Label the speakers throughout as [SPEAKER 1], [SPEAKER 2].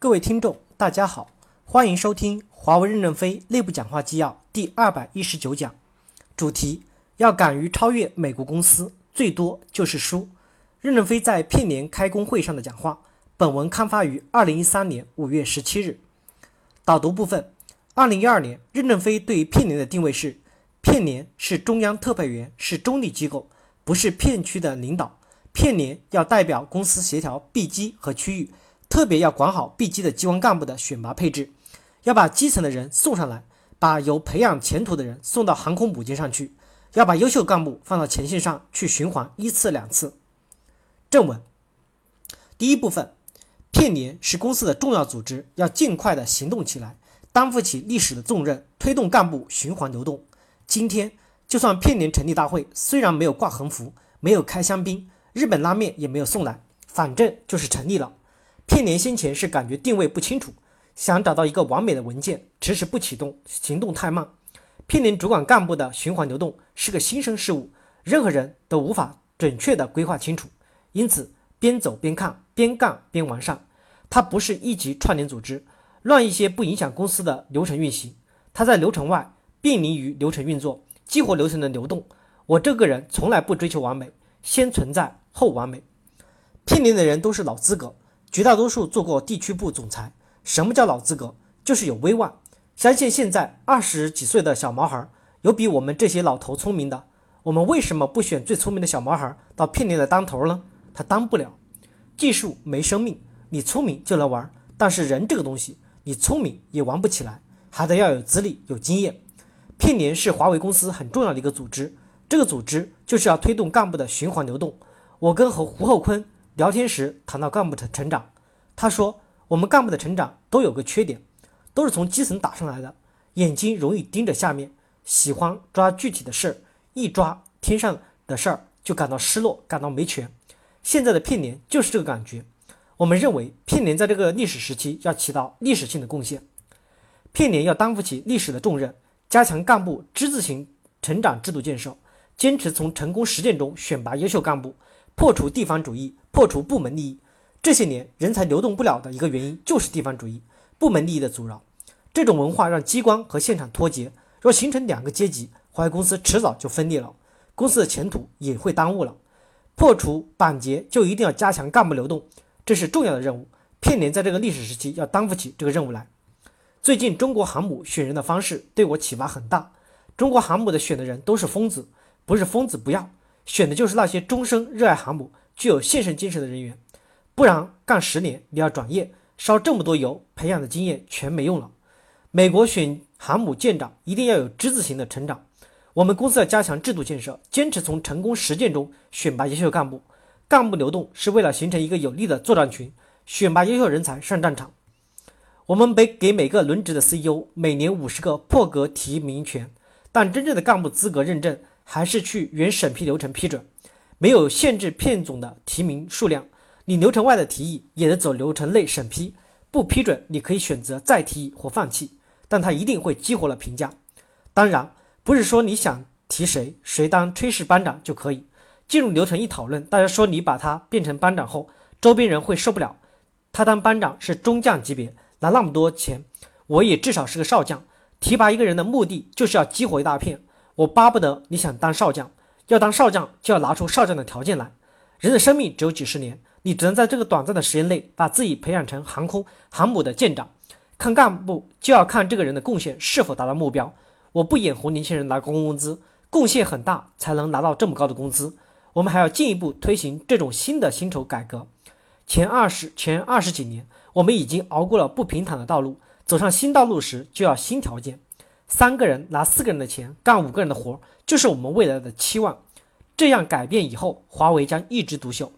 [SPEAKER 1] 各位听众，大家好，欢迎收听华为任正非内部讲话纪要第二百一十九讲，主题要敢于超越美国公司，最多就是输。任正非在片年开工会上的讲话。本文刊发于二零一三年五月十七日。导读部分：二零一二年，任正非对片年的定位是：片年是中央特派员，是中立机构，不是片区的领导。片年要代表公司协调 B 机和区域。特别要管好 B 机的机关干部的选拔配置，要把基层的人送上来，把有培养前途的人送到航空母舰上去，要把优秀干部放到前线上去循环一次两次。正文第一部分，片年是公司的重要组织，要尽快的行动起来，担负起历史的重任，推动干部循环流动。今天就算片年成立大会，虽然没有挂横幅，没有开香槟，日本拉面也没有送来，反正就是成立了。片年先前是感觉定位不清楚，想找到一个完美的文件，迟迟不启动，行动太慢。片年主管干部的循环流动是个新生事物，任何人都无法准确的规划清楚，因此边走边看，边干边完善。它不是一级串联组织，乱一些不影响公司的流程运行。它在流程外便利于流程运作，激活流程的流动。我这个人从来不追求完美，先存在后完美。片年的人都是老资格。绝大多数做过地区部总裁。什么叫老资格？就是有威望。相信现在二十几岁的小毛孩，有比我们这些老头聪明的。我们为什么不选最聪明的小毛孩到片年来当头呢？他当不了。技术没生命，你聪明就能玩。但是人这个东西，你聪明也玩不起来，还得要有资历、有经验。片年是华为公司很重要的一个组织，这个组织就是要推动干部的循环流动。我跟和胡厚坤。聊天时谈到干部的成长，他说：“我们干部的成长都有个缺点，都是从基层打上来的，眼睛容易盯着下面，喜欢抓具体的事儿，一抓天上的事儿就感到失落，感到没权。现在的片年就是这个感觉。我们认为片年在这个历史时期要起到历史性的贡献，片年要担负起历史的重任，加强干部之字型成长制度建设，坚持从成功实践中选拔优秀干部。”破除地方主义，破除部门利益。这些年人才流动不了的一个原因就是地方主义、部门利益的阻扰。这种文化让机关和现场脱节，若形成两个阶级，华为公司迟早就分裂了，公司的前途也会耽误了。破除板结，就一定要加强干部流动，这是重要的任务。片年在这个历史时期要担负起这个任务来。最近中国航母选人的方式对我启发很大。中国航母的选的人都是疯子，不是疯子不要。选的就是那些终生热爱航母、具有献身精神的人员，不然干十年你要转业，烧这么多油，培养的经验全没用了。美国选航母舰长一定要有之字形的成长，我们公司要加强制度建设，坚持从成功实践中选拔优秀干部。干部流动是为了形成一个有力的作战群，选拔优秀人才上战场。我们每给每个轮值的 CEO 每年五十个破格提名权，但真正的干部资格认证。还是去原审批流程批准，没有限制片总的提名数量。你流程外的提议也能走流程内审批，不批准你可以选择再提议或放弃，但他一定会激活了评价。当然，不是说你想提谁谁当炊事班长就可以。进入流程一讨论，大家说你把他变成班长后，周边人会受不了。他当班长是中将级别，拿那么多钱，我也至少是个少将。提拔一个人的目的就是要激活一大片。我巴不得你想当少将，要当少将就要拿出少将的条件来。人的生命只有几十年，你只能在这个短暂的时间内把自己培养成航空航母的舰长。看干部就要看这个人的贡献是否达到目标。我不眼红年轻人拿高工资，贡献很大才能拿到这么高的工资。我们还要进一步推行这种新的薪酬改革。前二十前二十几年，我们已经熬过了不平坦的道路，走上新道路时就要新条件。三个人拿四个人的钱干五个人的活，就是我们未来的期望。这样改变以后，华为将一枝独秀。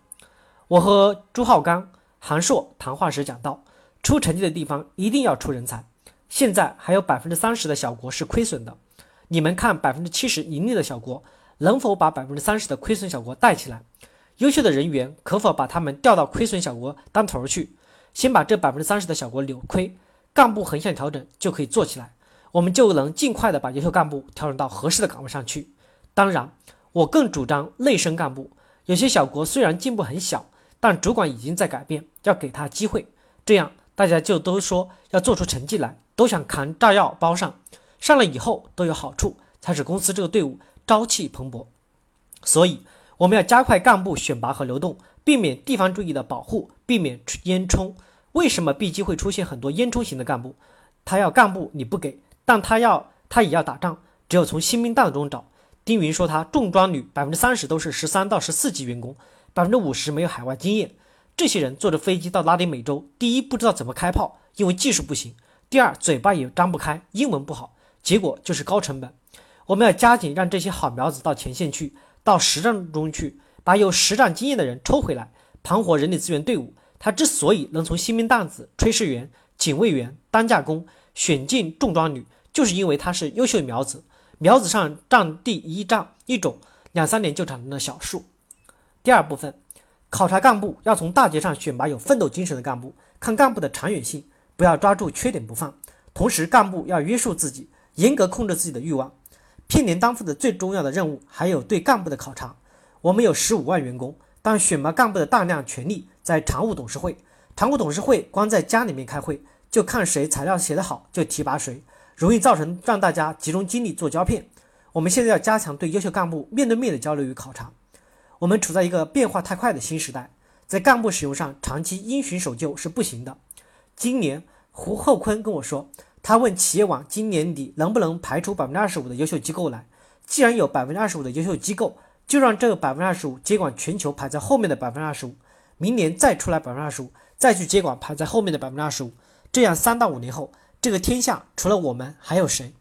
[SPEAKER 1] 我和朱浩刚、韩硕谈话时讲到，出成绩的地方一定要出人才。现在还有百分之三十的小国是亏损的，你们看百分之七十盈利的小国，能否把百分之三十的亏损小国带起来？优秀的人员可否把他们调到亏损小国当头去？先把这百分之三十的小国扭亏，干部横向调整就可以做起来。我们就能尽快的把优秀干部调整到合适的岗位上去。当然，我更主张内生干部。有些小国虽然进步很小，但主管已经在改变，要给他机会，这样大家就都说要做出成绩来，都想扛炸药包上，上了以后都有好处，才使公司这个队伍朝气蓬勃。所以我们要加快干部选拔和流动，避免地方主义的保护，避免烟囱。为什么 B 机会出现很多烟囱型的干部？他要干部你不给，但他要他也要打仗，只有从新兵蛋子中找。丁云说他重装旅百分之三十都是十三到十四级员工，百分之五十没有海外经验。这些人坐着飞机到拉丁美洲，第一不知道怎么开炮，因为技术不行；第二嘴巴也张不开，英文不好，结果就是高成本。我们要加紧让这些好苗子到前线去，到实战中去，把有实战经验的人抽回来，盘活人力资源队伍。他之所以能从新兵蛋子、炊事员、警卫员、担架工选进重装旅，就是因为她是优秀苗子，苗子上占地一丈一种，两三年就产生了小树。第二部分。考察干部要从大局上选拔有奋斗精神的干部，看干部的长远性，不要抓住缺点不放。同时，干部要约束自己，严格控制自己的欲望。聘年担负的最重要的任务还有对干部的考察。我们有十五万员工，但选拔干部的大量权力在常务董事会。常务董事会光在家里面开会，就看谁材料写得好就提拔谁，容易造成让大家集中精力做胶片。我们现在要加强对优秀干部面对面的交流与考察。我们处在一个变化太快的新时代，在干部使用上长期因循守旧是不行的。今年胡厚坤跟我说，他问企业网今年底能不能排除百分之二十五的优秀机构来。既然有百分之二十五的优秀机构，就让这个百分之二十五接管全球排在后面的百分之二十五。明年再出来百分之二十五，再去接管排在后面的百分之二十五。这样三到五年后，这个天下除了我们还有谁？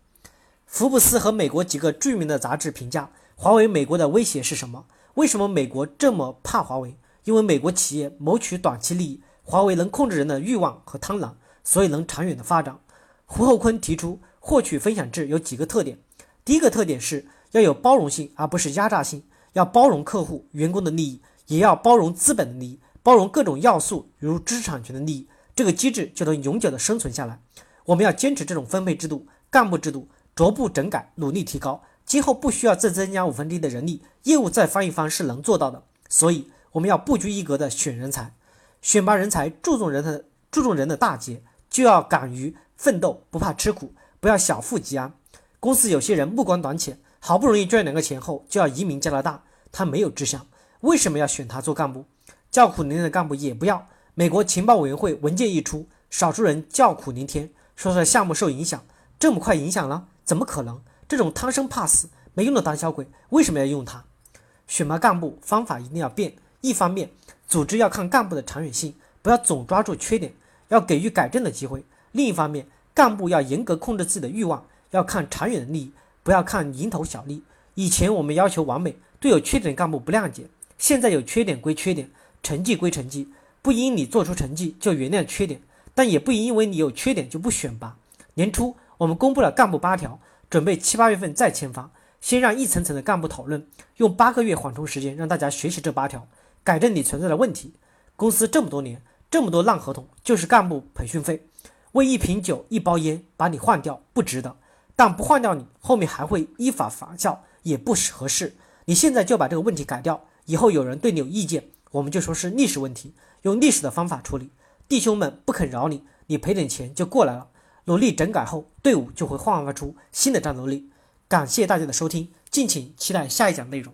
[SPEAKER 1] 福布斯和美国几个著名的杂志评价华为，美国的威胁是什么？为什么美国这么怕华为？因为美国企业谋取短期利益，华为能控制人的欲望和贪婪，所以能长远的发展。胡厚坤提出获取分享制有几个特点：第一个特点是要有包容性，而不是压榨性，要包容客户、员工的利益，也要包容资本的利益，包容各种要素，如知识产权的利益，这个机制就能永久的生存下来。我们要坚持这种分配制度、干部制度，逐步整改，努力提高。今后不需要再增加五分之一的人力，业务再翻一番是能做到的。所以我们要不拘一格的选人才，选拔人才注重人的注重人的大节，就要敢于奋斗，不怕吃苦，不要小富即安。公司有些人目光短浅，好不容易赚两个钱后就要移民加拿大，他没有志向，为什么要选他做干部？叫苦连天的干部也不要。美国情报委员会文件一出，少数人叫苦连天，说是项目受影响，这么快影响了？怎么可能？这种贪生怕死、没用的胆小鬼，为什么要用它？选拔干部方法一定要变。一方面，组织要看干部的长远性，不要总抓住缺点，要给予改正的机会；另一方面，干部要严格控制自己的欲望，要看长远的利益，不要看蝇头小利。以前我们要求完美，对有缺点干部不谅解；现在有缺点归缺点，成绩归成绩，不因你做出成绩就原谅缺点，但也不因为你有缺点就不选拔。年初我们公布了干部八条。准备七八月份再签发，先让一层层的干部讨论，用八个月缓冲时间让大家学习这八条，改正你存在的问题。公司这么多年这么多烂合同，就是干部培训费，为一瓶酒一包烟把你换掉不值得，但不换掉你后面还会依法罚效，也不合适。你现在就把这个问题改掉，以后有人对你有意见，我们就说是历史问题，用历史的方法处理。弟兄们不肯饶你，你赔点钱就过来了。努力整改后，队伍就会焕发出新的战斗力。感谢大家的收听，敬请期待下一讲内容。